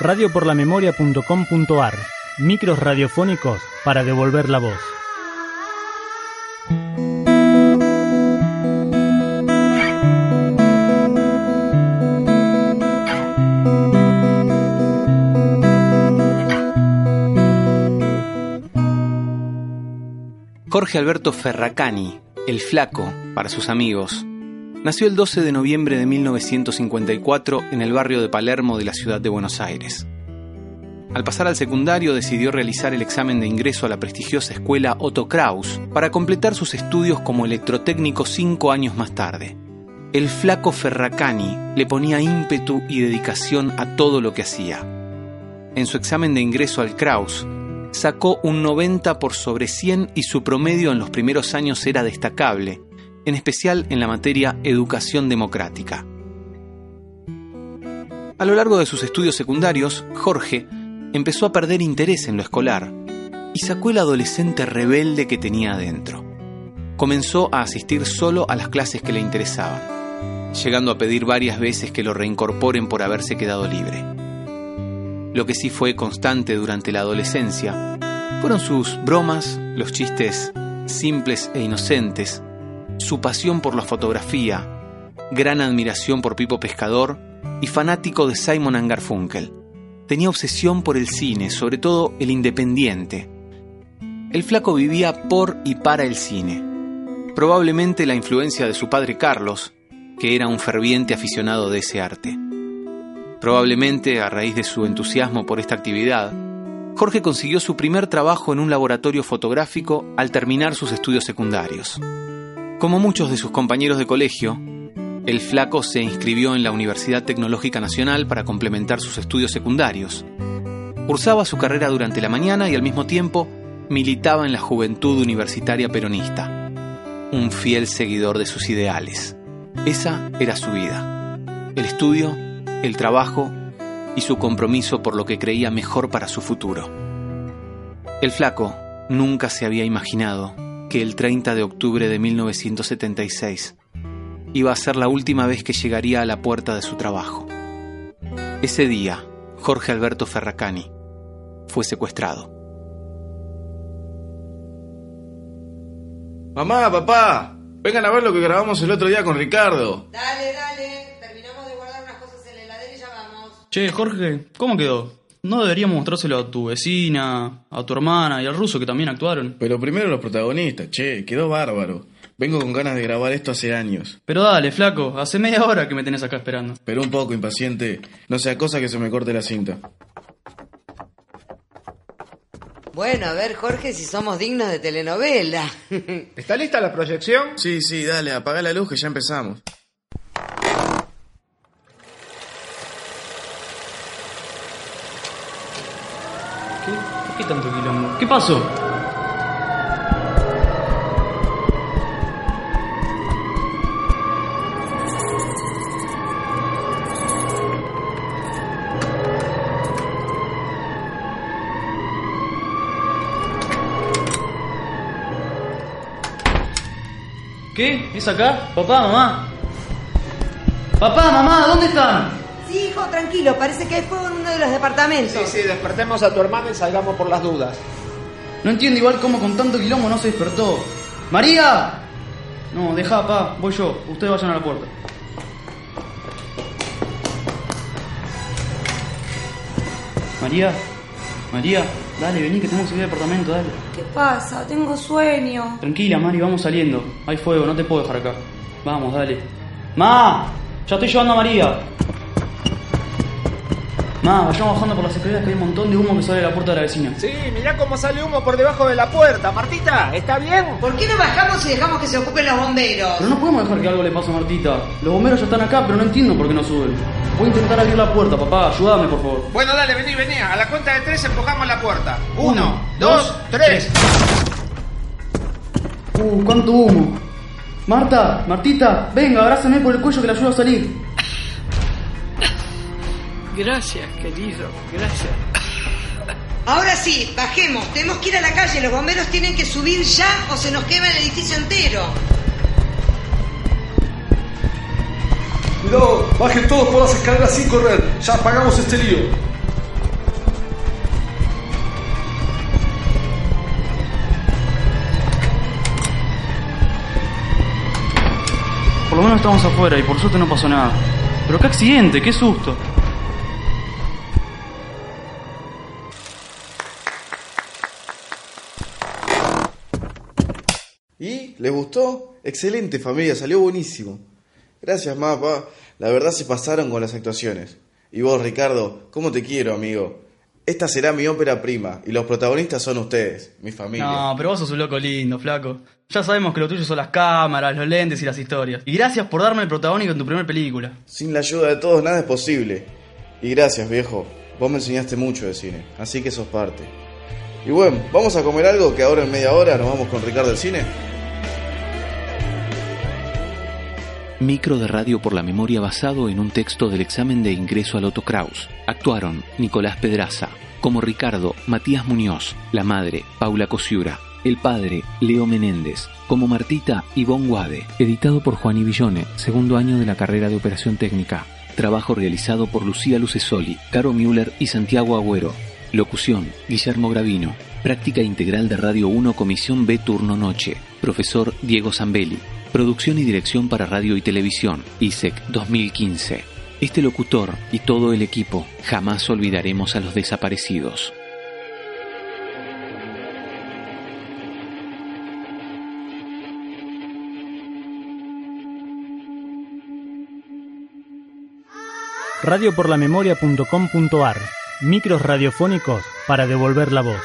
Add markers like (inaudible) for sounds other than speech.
radioporlamemoria.com.ar Micros radiofónicos para devolver la voz. Jorge Alberto Ferracani, el flaco para sus amigos, nació el 12 de noviembre de 1954 en el barrio de Palermo de la ciudad de Buenos Aires. Al pasar al secundario decidió realizar el examen de ingreso a la prestigiosa escuela Otto Kraus para completar sus estudios como electrotécnico cinco años más tarde. El flaco Ferracani le ponía ímpetu y dedicación a todo lo que hacía. En su examen de ingreso al Kraus, sacó un 90 por sobre 100 y su promedio en los primeros años era destacable, en especial en la materia educación democrática. A lo largo de sus estudios secundarios, Jorge empezó a perder interés en lo escolar y sacó el adolescente rebelde que tenía adentro. Comenzó a asistir solo a las clases que le interesaban, llegando a pedir varias veces que lo reincorporen por haberse quedado libre. Lo que sí fue constante durante la adolescencia fueron sus bromas, los chistes simples e inocentes, su pasión por la fotografía, gran admiración por Pipo Pescador y fanático de Simon Garfunkel. Tenía obsesión por el cine, sobre todo el independiente. El flaco vivía por y para el cine. Probablemente la influencia de su padre Carlos, que era un ferviente aficionado de ese arte. Probablemente, a raíz de su entusiasmo por esta actividad, Jorge consiguió su primer trabajo en un laboratorio fotográfico al terminar sus estudios secundarios. Como muchos de sus compañeros de colegio, el flaco se inscribió en la Universidad Tecnológica Nacional para complementar sus estudios secundarios. Cursaba su carrera durante la mañana y al mismo tiempo militaba en la Juventud Universitaria Peronista, un fiel seguidor de sus ideales. Esa era su vida. El estudio el trabajo y su compromiso por lo que creía mejor para su futuro. El flaco nunca se había imaginado que el 30 de octubre de 1976 iba a ser la última vez que llegaría a la puerta de su trabajo. Ese día, Jorge Alberto Ferracani fue secuestrado. Mamá, papá, vengan a ver lo que grabamos el otro día con Ricardo. Dale, dale. Che, Jorge, ¿cómo quedó? ¿No deberíamos mostrárselo a tu vecina, a tu hermana y al ruso que también actuaron? Pero primero los protagonistas, che, quedó bárbaro. Vengo con ganas de grabar esto hace años. Pero dale, flaco, hace media hora que me tenés acá esperando. Pero un poco impaciente, no sea cosa que se me corte la cinta. Bueno, a ver, Jorge, si somos dignos de telenovela. (laughs) ¿Está lista la proyección? Sí, sí, dale, apaga la luz que ya empezamos. ¿Qué tanto quilombo? ¿Qué pasó? ¿Qué? ¿Es acá? Papá, mamá. Papá, mamá, ¿dónde están? Sí, hijo, tranquilo, parece que hay fuego en uno de los departamentos. Sí, sí, despertemos a tu hermana y salgamos por las dudas. No entiendo igual cómo con tanto quilombo no se despertó. ¡María! No, deja, pa, voy yo. Ustedes vayan a la puerta. María, María, dale, vení que tenemos que ir al departamento, dale. ¿Qué pasa? Tengo sueño. Tranquila, Mari, vamos saliendo. Hay fuego, no te puedo dejar acá. Vamos, dale. ¡Ma! Ya estoy llevando a María. Ma, vayamos bajando por las escaleras que hay un montón de humo que sale de la puerta de la vecina. Sí, mirá cómo sale humo por debajo de la puerta. Martita, ¿está bien? ¿Por qué no bajamos y dejamos que se ocupen los bomberos? Pero no podemos dejar que algo le pase a Martita. Los bomberos ya están acá, pero no entiendo por qué no suben. Voy a intentar abrir la puerta, papá. Ayúdame, por favor. Bueno, dale, vení, vení. A la cuenta de tres empujamos la puerta. Uno, dos, tres. Uh, cuánto humo. Marta, Martita, venga, abrázame por el cuello que la ayudo a salir. Gracias, querido, gracias. Ahora sí, bajemos. Tenemos que ir a la calle. Los bomberos tienen que subir ya o se nos quema el edificio entero. Cuidado, bajen todos por las escaleras sin correr. Ya apagamos este lío. Por lo menos estamos afuera y por suerte no pasó nada. Pero qué accidente, qué susto. ¿Y? ¿Les gustó? Excelente familia, salió buenísimo. Gracias, mapa. La verdad se pasaron con las actuaciones. Y vos, Ricardo, ¿cómo te quiero, amigo? Esta será mi ópera prima y los protagonistas son ustedes, mi familia. No, pero vos sos un loco lindo, flaco. Ya sabemos que lo tuyo son las cámaras, los lentes y las historias. Y gracias por darme el protagónico en tu primera película. Sin la ayuda de todos nada es posible. Y gracias, viejo. Vos me enseñaste mucho de cine, así que sos parte. Y bueno, ¿vamos a comer algo que ahora en media hora nos vamos con Ricardo al cine? Micro de radio por la memoria basado en un texto del examen de ingreso al Otto Kraus. Actuaron Nicolás Pedraza, como Ricardo, Matías Muñoz, la madre, Paula Cosiura, el padre, Leo Menéndez, como Martita, Ivonne Guade, editado por Juan Villone, segundo año de la carrera de Operación Técnica. Trabajo realizado por Lucía Lucesoli, Caro Müller y Santiago Agüero. Locución, Guillermo Gravino. Práctica integral de Radio 1, Comisión B, Turno Noche. Profesor Diego Zambelli. Producción y dirección para radio y televisión, ISEC 2015. Este locutor y todo el equipo jamás olvidaremos a los desaparecidos. radioporlamemoria.com.ar Micros radiofónicos para devolver la voz.